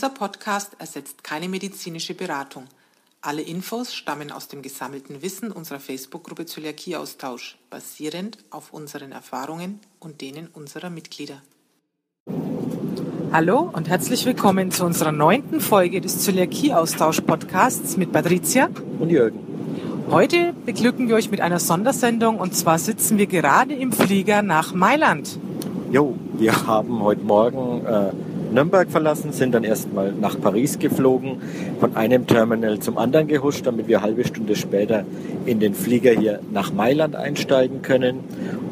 Dieser Podcast ersetzt keine medizinische Beratung. Alle Infos stammen aus dem gesammelten Wissen unserer Facebook-Gruppe Zöliakieaustausch, basierend auf unseren Erfahrungen und denen unserer Mitglieder. Hallo und herzlich willkommen zu unserer neunten Folge des Zöliakie-Austausch-Podcasts mit Patricia und Jürgen. Heute beglücken wir euch mit einer Sondersendung und zwar sitzen wir gerade im Flieger nach Mailand. Jo, wir haben heute Morgen äh, Nürnberg verlassen, sind dann erstmal nach Paris geflogen, von einem Terminal zum anderen gehuscht, damit wir eine halbe Stunde später in den Flieger hier nach Mailand einsteigen können.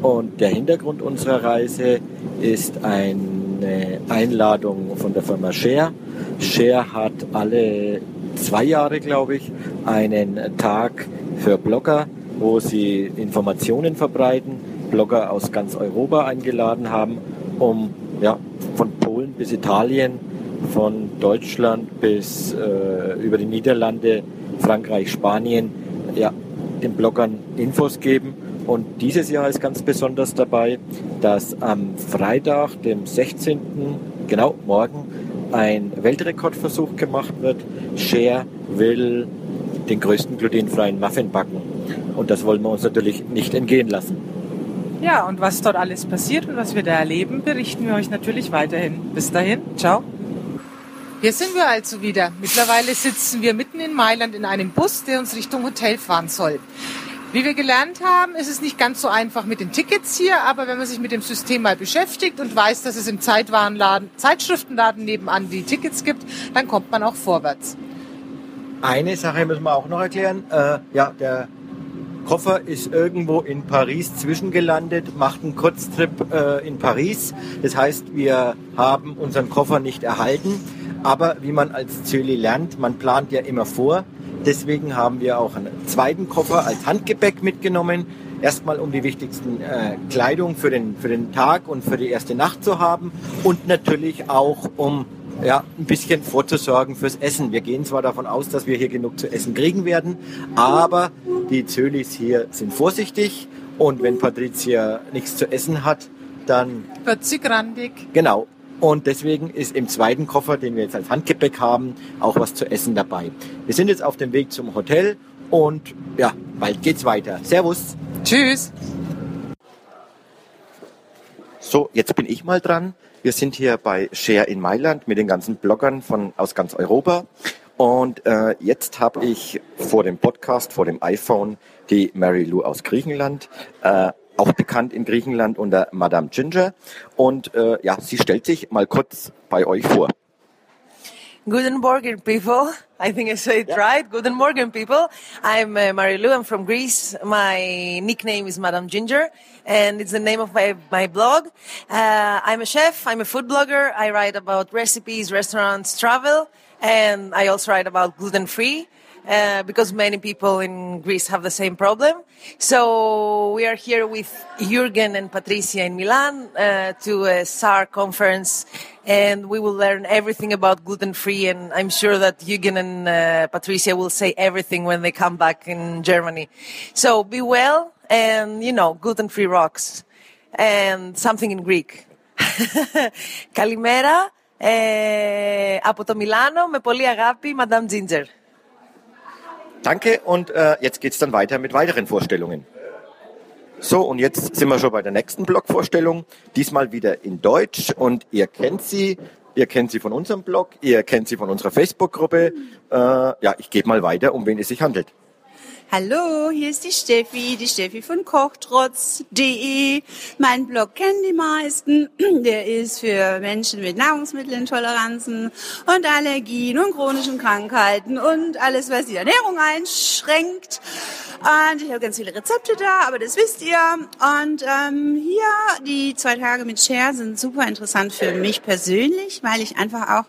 Und der Hintergrund unserer Reise ist eine Einladung von der Firma Share. Share hat alle zwei Jahre, glaube ich, einen Tag für Blogger, wo sie Informationen verbreiten, Blogger aus ganz Europa eingeladen haben, um ja, Polen bis Italien, von Deutschland bis äh, über die Niederlande, Frankreich, Spanien, ja, den Bloggern Infos geben. Und dieses Jahr ist ganz besonders dabei, dass am Freitag, dem 16., genau morgen, ein Weltrekordversuch gemacht wird. Share will den größten glutenfreien Muffin backen. Und das wollen wir uns natürlich nicht entgehen lassen. Ja, und was dort alles passiert und was wir da erleben, berichten wir euch natürlich weiterhin. Bis dahin, ciao. Hier sind wir also wieder. Mittlerweile sitzen wir mitten in Mailand in einem Bus, der uns Richtung Hotel fahren soll. Wie wir gelernt haben, ist es nicht ganz so einfach mit den Tickets hier, aber wenn man sich mit dem System mal beschäftigt und weiß, dass es im Zeitwarenladen, Zeitschriftenladen nebenan die Tickets gibt, dann kommt man auch vorwärts. Eine Sache müssen wir auch noch erklären. Äh, ja, der Koffer ist irgendwo in Paris zwischengelandet, macht einen Kurztrip äh, in Paris. Das heißt, wir haben unseren Koffer nicht erhalten. Aber wie man als Zöli lernt, man plant ja immer vor. Deswegen haben wir auch einen zweiten Koffer als Handgepäck mitgenommen. Erstmal um die wichtigsten äh, Kleidung für den, für den Tag und für die erste Nacht zu haben. Und natürlich auch um ja, ein bisschen vorzusorgen fürs Essen. Wir gehen zwar davon aus, dass wir hier genug zu essen kriegen werden, aber die Zölis hier sind vorsichtig und wenn Patricia nichts zu essen hat, dann wird sie grandig. Genau. Und deswegen ist im zweiten Koffer, den wir jetzt als Handgepäck haben, auch was zu essen dabei. Wir sind jetzt auf dem Weg zum Hotel und ja, bald geht's weiter. Servus. Tschüss. So, jetzt bin ich mal dran. Wir sind hier bei Share in Mailand mit den ganzen Bloggern von, aus ganz Europa. Und äh, jetzt habe ich vor dem Podcast, vor dem iPhone, die Mary Lou aus Griechenland, äh, auch bekannt in Griechenland unter Madame Ginger. Und äh, ja, sie stellt sich mal kurz bei euch vor. Guten Morgen, people. I think I said it yeah. right. Guten Morgen, people. I'm uh, Marilu. I'm from Greece. My nickname is Madame Ginger, and it's the name of my, my blog. Uh, I'm a chef. I'm a food blogger. I write about recipes, restaurants, travel, and I also write about gluten free. Uh, because many people in Greece have the same problem. So we are here with Jürgen and Patricia in Milan uh, to a SAR conference, and we will learn everything about gluten free. And I'm sure that Jürgen and uh, Patricia will say everything when they come back in Germany. So be well, and you know, gluten free rocks, and something in Greek. Καλημέρα. Ε, από το Μιλάνο με πολύ αγάπη, Madame Ginger. Danke und äh, jetzt geht's dann weiter mit weiteren Vorstellungen. So, und jetzt sind wir schon bei der nächsten Blogvorstellung. Diesmal wieder in Deutsch und ihr kennt sie. Ihr kennt sie von unserem Blog, ihr kennt sie von unserer Facebook-Gruppe. Äh, ja, ich gebe mal weiter, um wen es sich handelt. Hallo, hier ist die Steffi, die Steffi von kochtrotz.de. Mein Blog kennen die meisten. Der ist für Menschen mit Nahrungsmittelintoleranzen und Allergien und chronischen Krankheiten und alles, was die Ernährung einschränkt. Und ich habe ganz viele Rezepte da, aber das wisst ihr. Und ähm, hier die zwei Tage mit Share sind super interessant für mich persönlich, weil ich einfach auch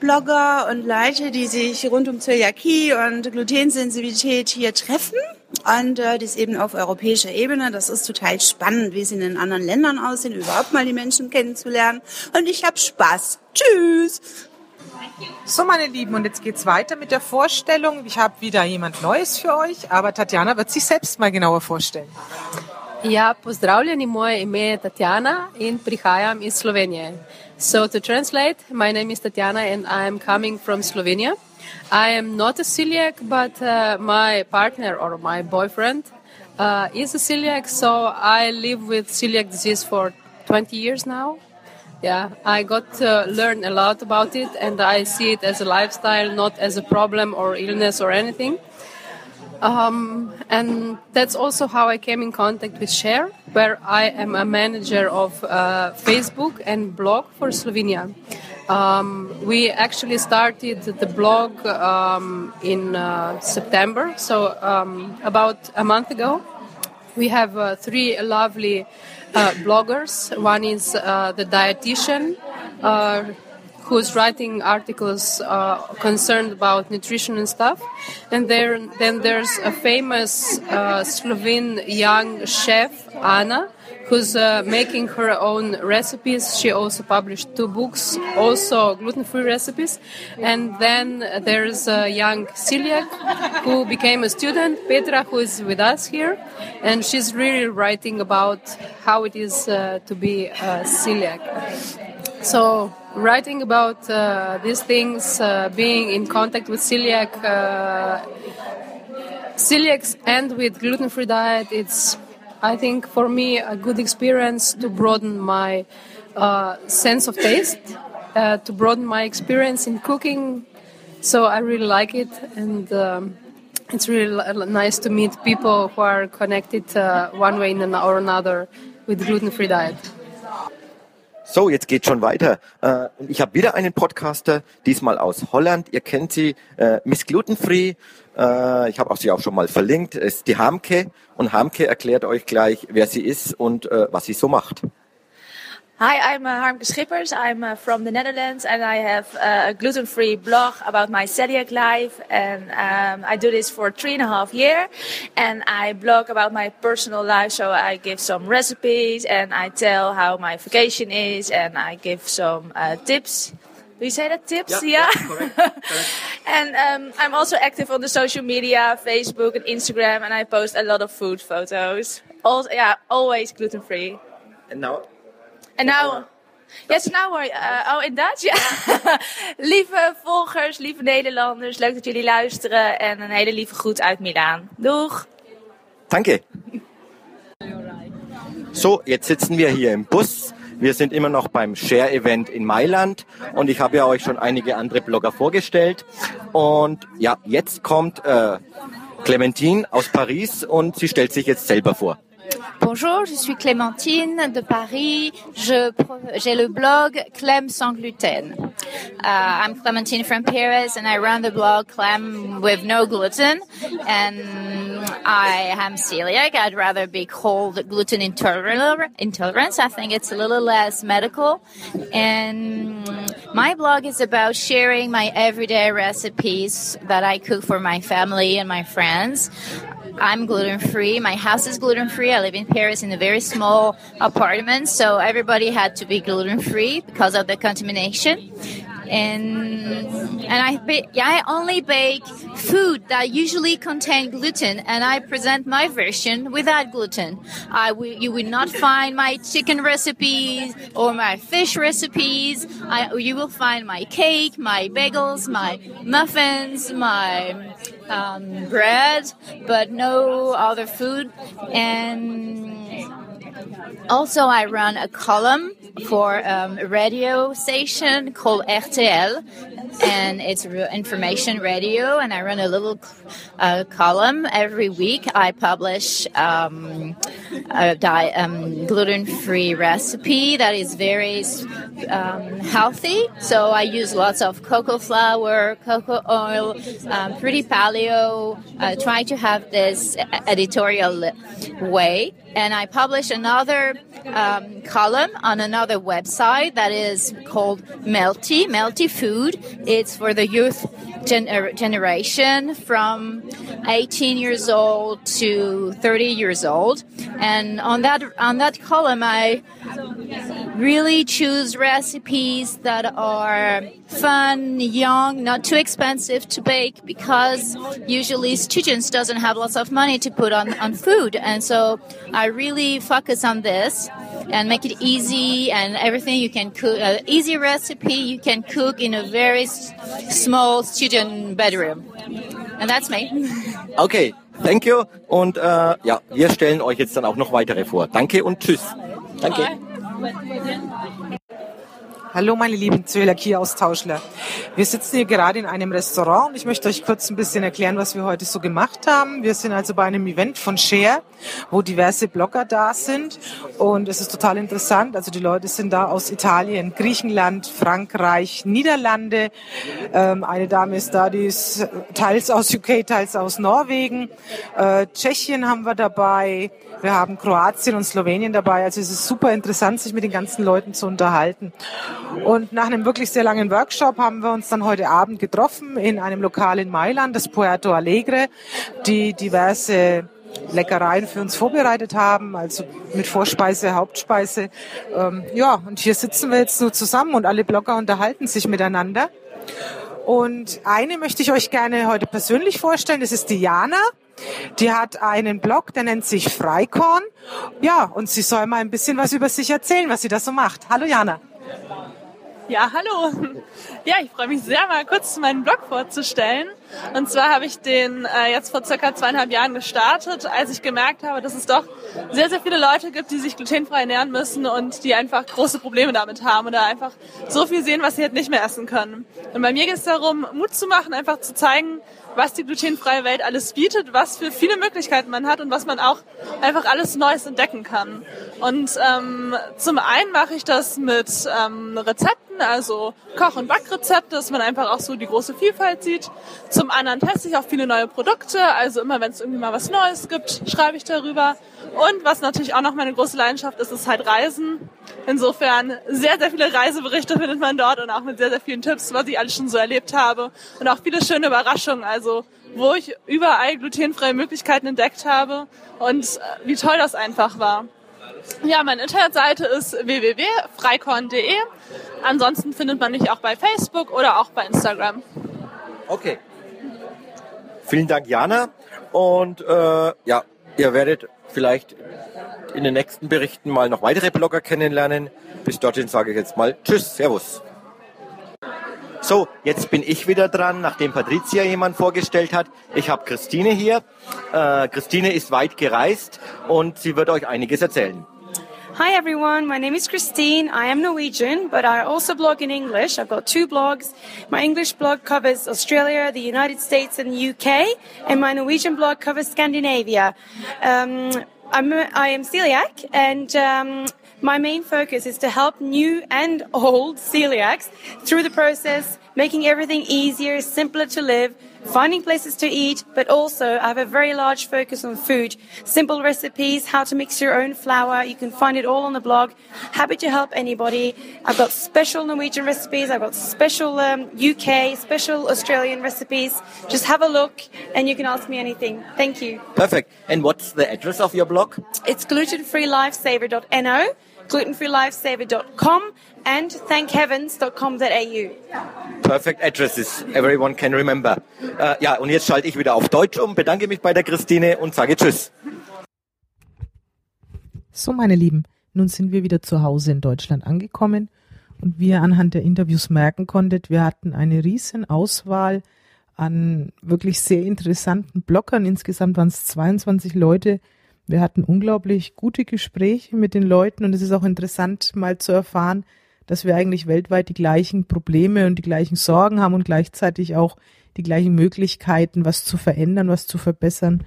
Blogger und Leute, die sich rund um Zöliakie und Glutensensibilität hier treffen. Und äh, das eben auf europäischer Ebene. Das ist total spannend, wie es in den anderen Ländern aussehen, überhaupt mal die Menschen kennenzulernen. Und ich habe Spaß. Tschüss! So, meine Lieben, und jetzt geht's weiter mit der Vorstellung. Ich habe wieder jemand Neues für euch, aber Tatjana wird sich selbst mal genauer vorstellen. Ja, pozdravljeni, moje ime je Tatjana in prihajam iz Slovenije. So to translate, my name is Tatiana and I'm coming from Slovenia. I am not a celiac, but uh, my partner or my boyfriend uh, is a celiac, so I live with celiac disease for 20 years now. Yeah, I got to learn a lot about it and I see it as a lifestyle, not as a problem or illness or anything. Um, and that's also how I came in contact with Share, where I am a manager of uh, Facebook and blog for Slovenia. Um, we actually started the blog um, in uh, September, so um, about a month ago. We have uh, three lovely uh, bloggers. One is uh, the dietitian uh, who's writing articles uh, concerned about nutrition and stuff. And there, then there's a famous Slovene young chef, Anna, who's uh, making her own recipes. She also published two books, also gluten-free recipes. And then there's a young celiac who became a student, Petra, who is with us here, and she's really writing about how it is uh, to be a celiac. So writing about uh, these things, uh, being in contact with celiac, uh, celiacs and with gluten-free diet, it's, I think, for me a good experience to broaden my uh, sense of taste, uh, to broaden my experience in cooking. So I really like it, and um, it's really nice to meet people who are connected uh, one way or another with gluten-free diet. So, jetzt geht schon weiter. Äh, ich habe wieder einen Podcaster, diesmal aus Holland. Ihr kennt sie, äh, Miss Glutenfree. Äh, ich habe auch sie auch schon mal verlinkt. Es ist die Hamke und Hamke erklärt euch gleich, wer sie ist und äh, was sie so macht. Hi, I'm uh, Harmke Schippers. I'm uh, from the Netherlands and I have uh, a gluten-free blog about my celiac life. And um, I do this for three and a half year. And I blog about my personal life. So I give some recipes and I tell how my vacation is and I give some uh, tips. Do you say that tips? Yeah, yeah, correct, correct. and um, I'm also active on the social media, Facebook and Instagram, and I post a lot of food photos. Also, yeah, always gluten free. And now En nou, yes, now we're, uh, oh in Dutch, ja. lieve volgers, lieve Nederlanders, leuk dat jullie luisteren en een hele lieve groet uit Milaan. Doeg! Danke. So, jetzt sitzen wir hier im Bus. Wir sind immer noch beim Share-Event in Mailand und ich habe ja euch schon einige andere Blogger vorgestellt. Und ja, jetzt kommt äh, Clementine aus Paris und sie stellt sich jetzt selber vor. Bonjour, je suis Clémentine de Paris. J'ai le blog Clem sans gluten. Uh, I'm Clementine from Paris, and I run the blog Clem with no gluten. And I am celiac. I'd rather be called gluten. Intolerance. I think it's a little less medical. And my blog is about sharing my everyday recipes that I cook for my family and my friends. I'm gluten free. My house is gluten free. I live in Paris in a very small apartment, so everybody had to be gluten free because of the contamination. And and I ba- I only bake food that usually contain gluten, and I present my version without gluten. I you will not find my chicken recipes or my fish recipes. I, you will find my cake, my bagels, my muffins, my um, bread, but no other food. And also, I run a column for um, a radio station called RTL, and it's information radio. And I run a little uh, column every week. I publish um, a di- um, gluten-free recipe that is very um, healthy. So I use lots of cocoa flour, cocoa oil, um, pretty paleo. Uh, try to have this editorial way and I publish another um, column on another website that is called Melty, Melty Food. It's for the youth gener- generation from 18 years old to 30 years old. And on that on that column, I really choose recipes that are fun, young, not too expensive to bake because usually students doesn't have lots of money to put on, on food. And so I really focus on this and make it easy and everything you can cook, uh, easy recipe you can cook in a very small student bedroom. And that's me. Okay, thank you. Und äh, ja, wir stellen euch jetzt dann auch noch weitere vor. Danke und tschüss. Danke. Hallo meine lieben Zöliakie-Austauschler. Wir sitzen hier gerade in einem Restaurant und ich möchte euch kurz ein bisschen erklären, was wir heute so gemacht haben. Wir sind also bei einem Event von Share, wo diverse Blogger da sind und es ist total interessant. Also die Leute sind da aus Italien, Griechenland, Frankreich, Niederlande. Ähm, eine Dame ist da, die ist teils aus UK, teils aus Norwegen. Äh, Tschechien haben wir dabei. Wir haben Kroatien und Slowenien dabei. Also es ist super interessant, sich mit den ganzen Leuten zu unterhalten. Und nach einem wirklich sehr langen Workshop haben wir uns dann heute Abend getroffen in einem Lokal in Mailand, das Puerto Alegre, die diverse Leckereien für uns vorbereitet haben, also mit Vorspeise, Hauptspeise. Ähm, ja, und hier sitzen wir jetzt nur zusammen und alle Blogger unterhalten sich miteinander. Und eine möchte ich euch gerne heute persönlich vorstellen, das ist Diana. Die hat einen Blog, der nennt sich Freikorn. Ja, und sie soll mal ein bisschen was über sich erzählen, was sie da so macht. Hallo Jana. Ja, hallo. Ja, ich freue mich sehr, mal kurz meinen Blog vorzustellen. Und zwar habe ich den äh, jetzt vor circa zweieinhalb Jahren gestartet, als ich gemerkt habe, dass es doch sehr, sehr viele Leute gibt, die sich glutenfrei ernähren müssen und die einfach große Probleme damit haben oder einfach so viel sehen, was sie halt nicht mehr essen können. Und bei mir geht es darum, Mut zu machen, einfach zu zeigen, was die glutenfreie Welt alles bietet, was für viele Möglichkeiten man hat und was man auch einfach alles Neues entdecken kann. Und ähm, zum einen mache ich das mit ähm, Rezepten, also Koch- und Backrezepte, dass man einfach auch so die große Vielfalt sieht. Zum anderen teste ich auch viele neue Produkte, also immer wenn es irgendwie mal was Neues gibt, schreibe ich darüber. Und was natürlich auch noch meine große Leidenschaft ist, ist halt Reisen. Insofern sehr, sehr viele Reiseberichte findet man dort und auch mit sehr, sehr vielen Tipps, was ich alles schon so erlebt habe. Und auch viele schöne Überraschungen, also wo ich überall glutenfreie Möglichkeiten entdeckt habe und äh, wie toll das einfach war. Ja, meine Internetseite ist www.freikorn.de. Ansonsten findet man mich auch bei Facebook oder auch bei Instagram. Okay. Vielen Dank, Jana. Und äh, ja, ihr werdet vielleicht in den nächsten Berichten mal noch weitere Blogger kennenlernen. Bis dorthin sage ich jetzt mal Tschüss, Servus. So, jetzt bin ich wieder dran, nachdem Patricia jemand vorgestellt hat. Ich habe Christine hier. Äh, Christine ist weit gereist und sie wird euch einiges erzählen. Hi everyone, my name is Christine. I am Norwegian, but I also blog in English. I've got two blogs. My English blog covers Australia, the United States, and the UK, and my Norwegian blog covers Scandinavia. Um, I'm, I am celiac, and um, my main focus is to help new and old celiacs through the process, making everything easier, simpler to live, finding places to eat, but also I have a very large focus on food. Simple recipes, how to mix your own flour. You can find it all on the blog. Happy to help anybody. I've got special Norwegian recipes. I've got special um, UK, special Australian recipes. Just have a look and you can ask me anything. Thank you. Perfect. And what's the address of your blog? It's glutenfreelifesaver.no, glutenfreelifesaver.com, and thankheavens.com.au. Perfect addresses. Everyone can remember. Äh, ja, und jetzt schalte ich wieder auf Deutsch um, bedanke mich bei der Christine und sage Tschüss. So, meine Lieben, nun sind wir wieder zu Hause in Deutschland angekommen und wie ihr anhand der Interviews merken konntet, wir hatten eine riesen Auswahl an wirklich sehr interessanten Bloggern. Insgesamt waren es 22 Leute. Wir hatten unglaublich gute Gespräche mit den Leuten und es ist auch interessant mal zu erfahren, dass wir eigentlich weltweit die gleichen Probleme und die gleichen Sorgen haben und gleichzeitig auch die gleichen Möglichkeiten, was zu verändern, was zu verbessern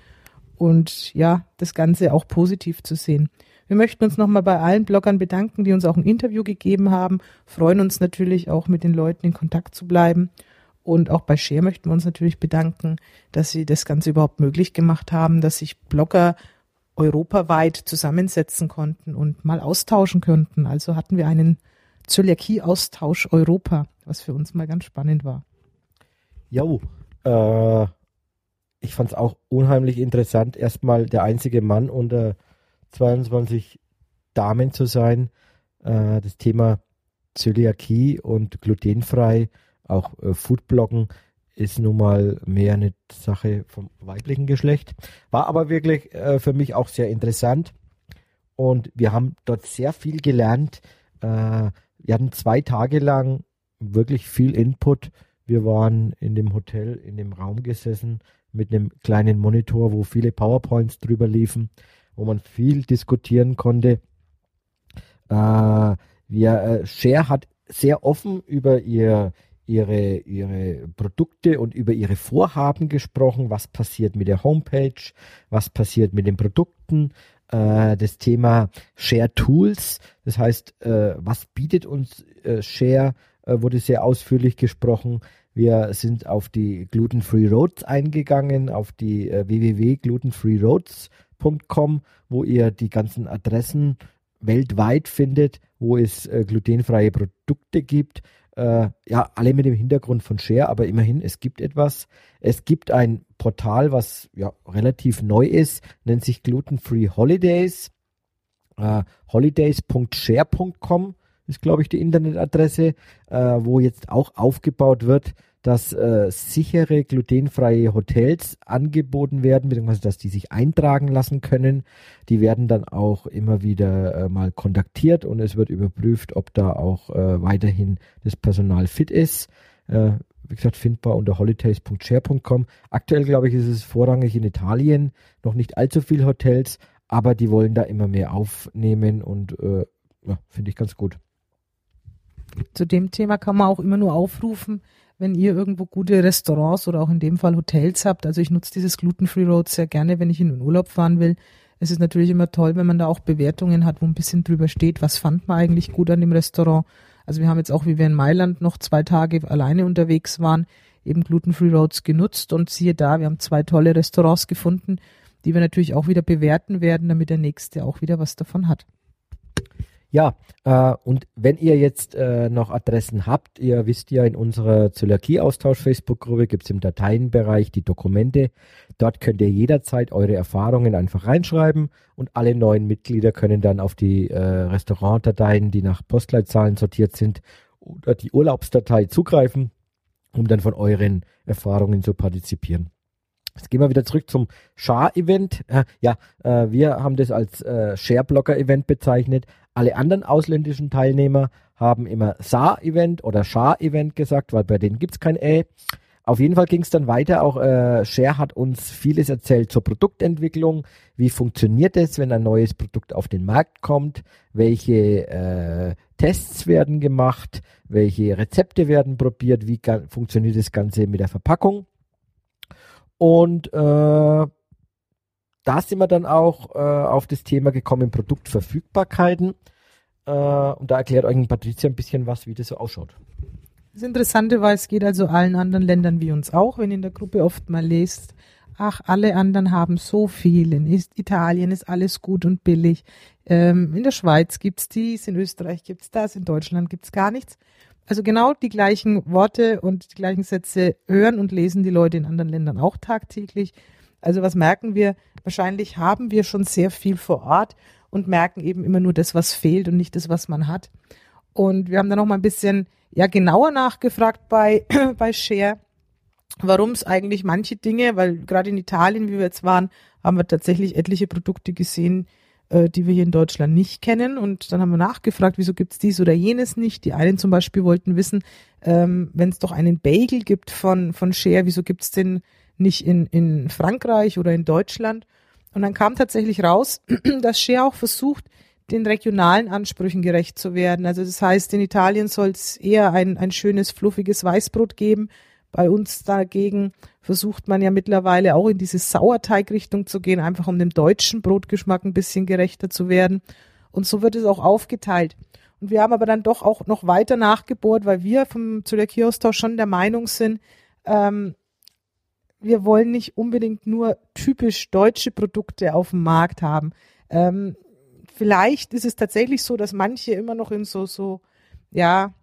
und ja, das Ganze auch positiv zu sehen. Wir möchten uns nochmal bei allen Bloggern bedanken, die uns auch ein Interview gegeben haben, freuen uns natürlich auch mit den Leuten in Kontakt zu bleiben. Und auch bei Share möchten wir uns natürlich bedanken, dass sie das Ganze überhaupt möglich gemacht haben, dass sich Blogger europaweit zusammensetzen konnten und mal austauschen könnten. Also hatten wir einen Zöliakie-Austausch Europa, was für uns mal ganz spannend war. Jo, äh, ich fand es auch unheimlich interessant, erstmal der einzige Mann unter 22 Damen zu sein. Äh, das Thema Zöliakie und glutenfrei, auch äh, Foodbloggen, ist nun mal mehr eine Sache vom weiblichen Geschlecht. War aber wirklich äh, für mich auch sehr interessant. Und wir haben dort sehr viel gelernt. Äh, wir hatten zwei Tage lang wirklich viel Input. Wir waren in dem Hotel, in dem Raum gesessen mit einem kleinen Monitor, wo viele PowerPoints drüber liefen, wo man viel diskutieren konnte. Äh, wir, äh, Share hat sehr offen über ihr, ihre, ihre Produkte und über ihre Vorhaben gesprochen, was passiert mit der Homepage, was passiert mit den Produkten, äh, das Thema Share Tools, das heißt, äh, was bietet uns äh, Share, wurde sehr ausführlich gesprochen. Wir sind auf die Gluten Free Roads eingegangen, auf die www.glutenfreeroads.com, wo ihr die ganzen Adressen weltweit findet, wo es glutenfreie Produkte gibt. Äh, ja, alle mit dem Hintergrund von Share, aber immerhin, es gibt etwas. Es gibt ein Portal, was ja relativ neu ist, nennt sich Gluten Free Holidays. Äh, holidays.share.com ist, glaube ich, die Internetadresse, äh, wo jetzt auch aufgebaut wird, dass äh, sichere glutenfreie Hotels angeboten werden, beziehungsweise dass die sich eintragen lassen können. Die werden dann auch immer wieder äh, mal kontaktiert und es wird überprüft, ob da auch äh, weiterhin das Personal fit ist. Äh, wie gesagt, findbar unter holidays.share.com. Aktuell, glaube ich, ist es vorrangig in Italien, noch nicht allzu viele Hotels, aber die wollen da immer mehr aufnehmen und äh, ja, finde ich ganz gut. Zu dem Thema kann man auch immer nur aufrufen, wenn ihr irgendwo gute Restaurants oder auch in dem Fall Hotels habt. Also ich nutze dieses Gluten-Free Road sehr gerne, wenn ich in den Urlaub fahren will. Es ist natürlich immer toll, wenn man da auch Bewertungen hat, wo ein bisschen drüber steht, was fand man eigentlich gut an dem Restaurant. Also wir haben jetzt auch, wie wir in Mailand noch zwei Tage alleine unterwegs waren, eben Gluten-Free Roads genutzt und siehe da, wir haben zwei tolle Restaurants gefunden, die wir natürlich auch wieder bewerten werden, damit der nächste auch wieder was davon hat. Ja, äh, und wenn ihr jetzt äh, noch Adressen habt, ihr wisst ja, in unserer Zöliakie-Austausch-Facebook-Gruppe gibt es im Dateienbereich die Dokumente. Dort könnt ihr jederzeit eure Erfahrungen einfach reinschreiben und alle neuen Mitglieder können dann auf die äh, Restaurantdateien, die nach Postleitzahlen sortiert sind, oder die Urlaubsdatei zugreifen, um dann von euren Erfahrungen zu partizipieren. Jetzt gehen wir wieder zurück zum Schar-Event. Äh, ja, äh, wir haben das als äh, Share-Blocker-Event bezeichnet. Alle anderen ausländischen Teilnehmer haben immer Saar-Event oder Schar-Event gesagt, weil bei denen gibt es kein Ä. Auf jeden Fall ging es dann weiter. Auch äh, Share hat uns vieles erzählt zur Produktentwicklung. Wie funktioniert es, wenn ein neues Produkt auf den Markt kommt? Welche äh, Tests werden gemacht? Welche Rezepte werden probiert? Wie funktioniert das Ganze mit der Verpackung? Und äh, da sind wir dann auch äh, auf das Thema gekommen, Produktverfügbarkeiten. Äh, und da erklärt euch Patricia ein bisschen was, wie das so ausschaut. Das Interessante war, es geht also allen anderen Ländern wie uns auch, wenn in der Gruppe oft mal lest, ach, alle anderen haben so viel, in Italien ist alles gut und billig, ähm, in der Schweiz gibt's dies, in Österreich gibt's das, in Deutschland gibt's gar nichts. Also genau die gleichen Worte und die gleichen Sätze hören und lesen die Leute in anderen Ländern auch tagtäglich. Also was merken wir? Wahrscheinlich haben wir schon sehr viel vor Ort und merken eben immer nur das, was fehlt und nicht das, was man hat. Und wir haben dann noch mal ein bisschen ja genauer nachgefragt bei bei Share, warum es eigentlich manche Dinge, weil gerade in Italien, wie wir jetzt waren, haben wir tatsächlich etliche Produkte gesehen, äh, die wir hier in Deutschland nicht kennen. Und dann haben wir nachgefragt, wieso gibt es dies oder jenes nicht. Die einen zum Beispiel wollten wissen, ähm, wenn es doch einen Bagel gibt von von Share, wieso gibt es den nicht in, in Frankreich oder in Deutschland. Und dann kam tatsächlich raus, dass Share auch versucht, den regionalen Ansprüchen gerecht zu werden. Also das heißt, in Italien soll es eher ein, ein schönes, fluffiges Weißbrot geben. Bei uns dagegen versucht man ja mittlerweile auch in diese Sauerteigrichtung zu gehen, einfach um dem deutschen Brotgeschmack ein bisschen gerechter zu werden. Und so wird es auch aufgeteilt. Und wir haben aber dann doch auch noch weiter nachgebohrt, weil wir vom Zöliakie-Austausch schon der Meinung sind, ähm, wir wollen nicht unbedingt nur typisch deutsche Produkte auf dem Markt haben. Ähm, vielleicht ist es tatsächlich so, dass manche immer noch in so, so, ja,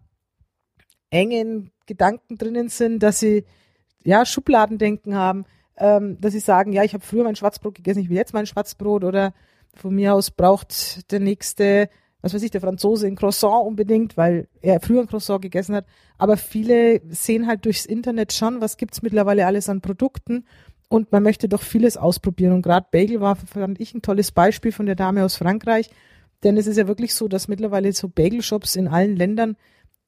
engen Gedanken drinnen sind, dass sie, ja, Schubladendenken haben, ähm, dass sie sagen, ja, ich habe früher mein Schwarzbrot gegessen, ich will jetzt mein Schwarzbrot oder von mir aus braucht der nächste was weiß ich, der Franzose ein Croissant unbedingt, weil er früher ein Croissant gegessen hat. Aber viele sehen halt durchs Internet schon, was gibt's mittlerweile alles an Produkten und man möchte doch vieles ausprobieren. Und gerade Bagel war, fand ich, ein tolles Beispiel von der Dame aus Frankreich. Denn es ist ja wirklich so, dass mittlerweile so Bagelshops in allen Ländern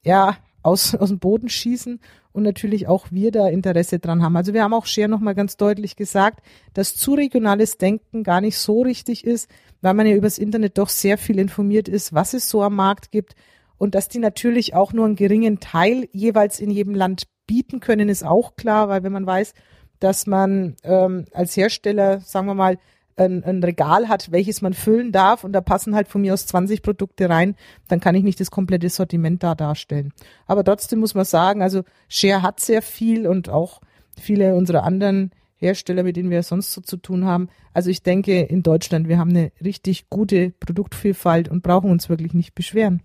ja aus, aus dem Boden schießen und natürlich auch wir da Interesse dran haben. Also wir haben auch Share nochmal ganz deutlich gesagt, dass zu regionales Denken gar nicht so richtig ist, weil man ja übers Internet doch sehr viel informiert ist, was es so am Markt gibt und dass die natürlich auch nur einen geringen Teil jeweils in jedem Land bieten können, ist auch klar, weil wenn man weiß, dass man ähm, als Hersteller, sagen wir mal, ein, ein Regal hat, welches man füllen darf und da passen halt von mir aus 20 Produkte rein, dann kann ich nicht das komplette Sortiment da darstellen. Aber trotzdem muss man sagen, also Share hat sehr viel und auch viele unserer anderen Hersteller, mit denen wir sonst so zu tun haben. Also ich denke, in Deutschland, wir haben eine richtig gute Produktvielfalt und brauchen uns wirklich nicht beschweren.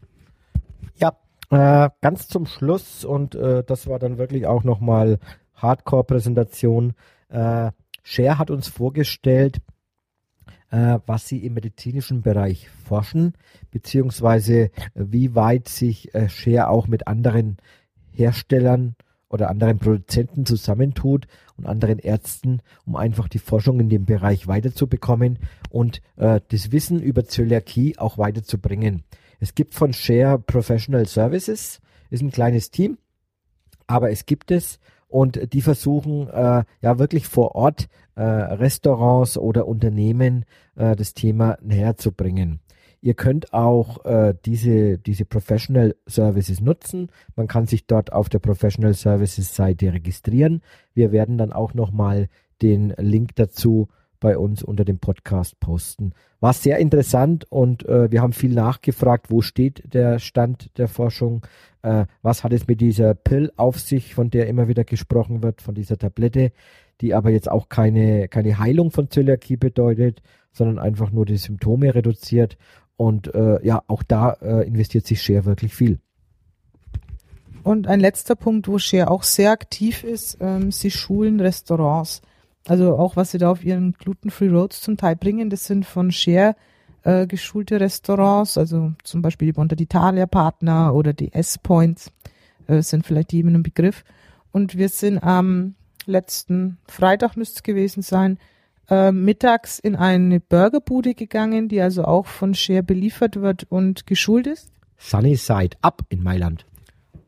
Ja, äh, ganz zum Schluss und äh, das war dann wirklich auch nochmal Hardcore-Präsentation. Äh, Share hat uns vorgestellt, äh, was sie im medizinischen Bereich forschen, beziehungsweise wie weit sich äh, Share auch mit anderen Herstellern oder anderen Produzenten zusammentut und anderen Ärzten, um einfach die Forschung in dem Bereich weiterzubekommen und äh, das Wissen über Zöliakie auch weiterzubringen. Es gibt von Share Professional Services, ist ein kleines Team, aber es gibt es und die versuchen äh, ja wirklich vor Ort äh, Restaurants oder Unternehmen äh, das Thema näher zu bringen. Ihr könnt auch äh, diese, diese Professional Services nutzen. Man kann sich dort auf der Professional Services Seite registrieren. Wir werden dann auch nochmal den Link dazu bei uns unter dem Podcast posten. War sehr interessant und äh, wir haben viel nachgefragt, wo steht der Stand der Forschung, äh, was hat es mit dieser Pill auf sich, von der immer wieder gesprochen wird, von dieser Tablette, die aber jetzt auch keine, keine Heilung von Zöliakie bedeutet, sondern einfach nur die Symptome reduziert. Und äh, ja, auch da äh, investiert sich Share wirklich viel. Und ein letzter Punkt, wo Share auch sehr aktiv ist, ähm, sie schulen Restaurants. Also auch was sie da auf ihren Gluten-Free Roads zum Teil bringen, das sind von Share äh, geschulte Restaurants, also zum Beispiel die Bonta d'Italia Partner oder die S-Points äh, sind vielleicht die mit einem Begriff. Und wir sind am letzten Freitag müsste es gewesen sein, äh, mittags in eine Burgerbude gegangen, die also auch von Share beliefert wird und geschult ist. Sunny Side Up in Mailand.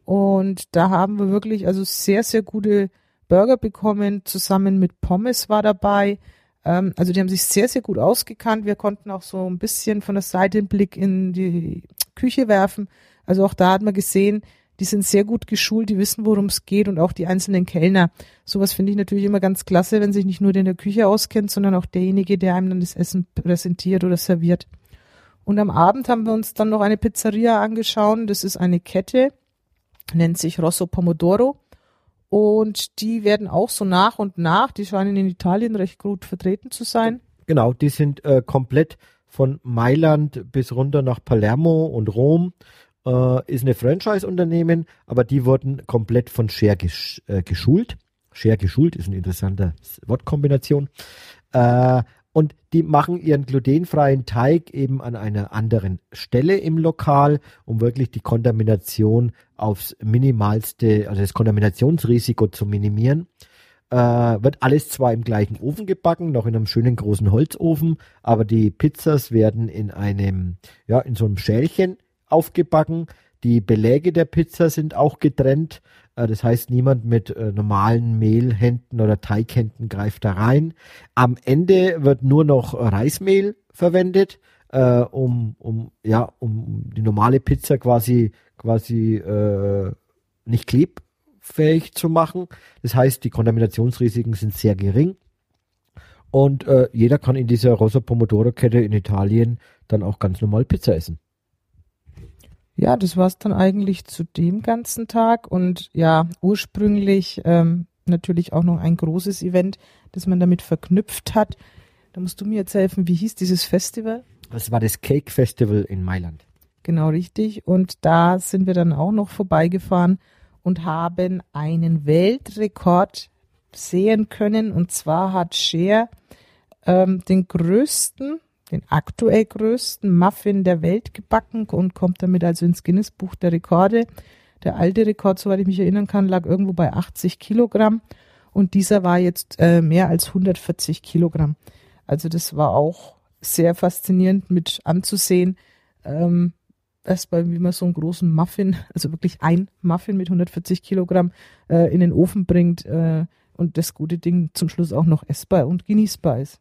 Und da haben wir wirklich also sehr, sehr gute Burger bekommen, zusammen mit Pommes war dabei. Ähm, also die haben sich sehr, sehr gut ausgekannt. Wir konnten auch so ein bisschen von der Seite einen Blick in die Küche werfen. Also auch da hat man gesehen, die sind sehr gut geschult, die wissen, worum es geht und auch die einzelnen Kellner. Sowas finde ich natürlich immer ganz klasse, wenn sich nicht nur der in der Küche auskennt, sondern auch derjenige, der einem dann das Essen präsentiert oder serviert. Und am Abend haben wir uns dann noch eine Pizzeria angeschaut. Das ist eine Kette, nennt sich Rosso Pomodoro. Und die werden auch so nach und nach, die scheinen in Italien recht gut vertreten zu sein. Genau, die sind äh, komplett von Mailand bis runter nach Palermo und Rom. Äh, ist eine Franchise-Unternehmen, aber die wurden komplett von Share gesch äh, geschult. Share geschult ist eine interessante Wortkombination. Äh, und die machen ihren glutenfreien Teig eben an einer anderen Stelle im Lokal, um wirklich die Kontamination aufs minimalste, also das Kontaminationsrisiko zu minimieren. Äh, wird alles zwar im gleichen Ofen gebacken, noch in einem schönen großen Holzofen, aber die Pizzas werden in einem, ja, in so einem Schälchen aufgebacken. Die Beläge der Pizza sind auch getrennt. Äh, das heißt, niemand mit äh, normalen Mehlhänden oder Teighänden greift da rein. Am Ende wird nur noch Reismehl verwendet, äh, um, um, ja, um die normale Pizza quasi, quasi äh, nicht klebfähig zu machen. Das heißt, die Kontaminationsrisiken sind sehr gering. Und äh, jeder kann in dieser Rosa Pomodoro Kette in Italien dann auch ganz normal Pizza essen ja, das war es dann eigentlich zu dem ganzen Tag und ja, ursprünglich ähm, natürlich auch noch ein großes Event, das man damit verknüpft hat. Da musst du mir jetzt helfen, wie hieß dieses Festival? Das war das Cake Festival in Mailand. Genau, richtig. Und da sind wir dann auch noch vorbeigefahren und haben einen Weltrekord sehen können. Und zwar hat Cher ähm, den größten den aktuell größten Muffin der Welt gebacken und kommt damit also ins Guinness-Buch der Rekorde. Der alte Rekord, soweit ich mich erinnern kann, lag irgendwo bei 80 Kilogramm und dieser war jetzt äh, mehr als 140 Kilogramm. Also das war auch sehr faszinierend mit anzusehen. Ähm, erstmal, wie man so einen großen Muffin, also wirklich ein Muffin mit 140 Kilogramm äh, in den Ofen bringt äh, und das gute Ding zum Schluss auch noch essbar und genießbar ist.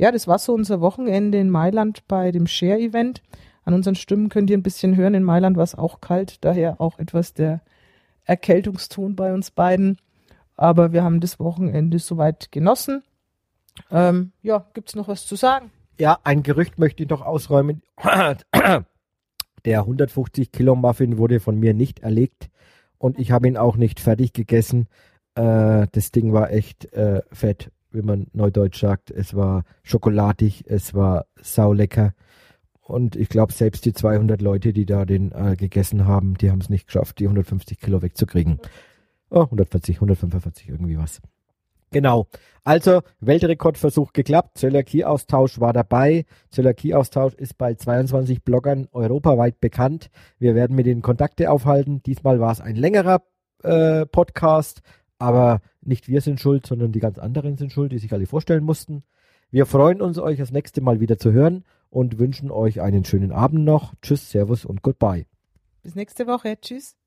Ja, das war so unser Wochenende in Mailand bei dem Share-Event. An unseren Stimmen könnt ihr ein bisschen hören. In Mailand war es auch kalt, daher auch etwas der Erkältungston bei uns beiden. Aber wir haben das Wochenende soweit genossen. Ähm, ja, gibt's noch was zu sagen? Ja, ein Gerücht möchte ich noch ausräumen. Der 150 Kilo Muffin wurde von mir nicht erlegt und ich habe ihn auch nicht fertig gegessen. Äh, das Ding war echt äh, fett, wie man neudeutsch sagt. Es war schokoladig, es war saulecker. Und ich glaube, selbst die 200 Leute, die da den äh, gegessen haben, die haben es nicht geschafft, die 150 Kilo wegzukriegen. Oh, 140, 145, irgendwie was. Genau. Also, Weltrekordversuch geklappt. Zöliakie-Austausch war dabei. Zöliakie-Austausch ist bei 22 Bloggern europaweit bekannt. Wir werden mit ihnen Kontakte aufhalten. Diesmal war es ein längerer äh, Podcast, aber nicht wir sind schuld, sondern die ganz anderen sind schuld, die sich alle vorstellen mussten. Wir freuen uns, euch das nächste Mal wieder zu hören und wünschen euch einen schönen Abend noch. Tschüss, Servus und Goodbye. Bis nächste Woche. Tschüss.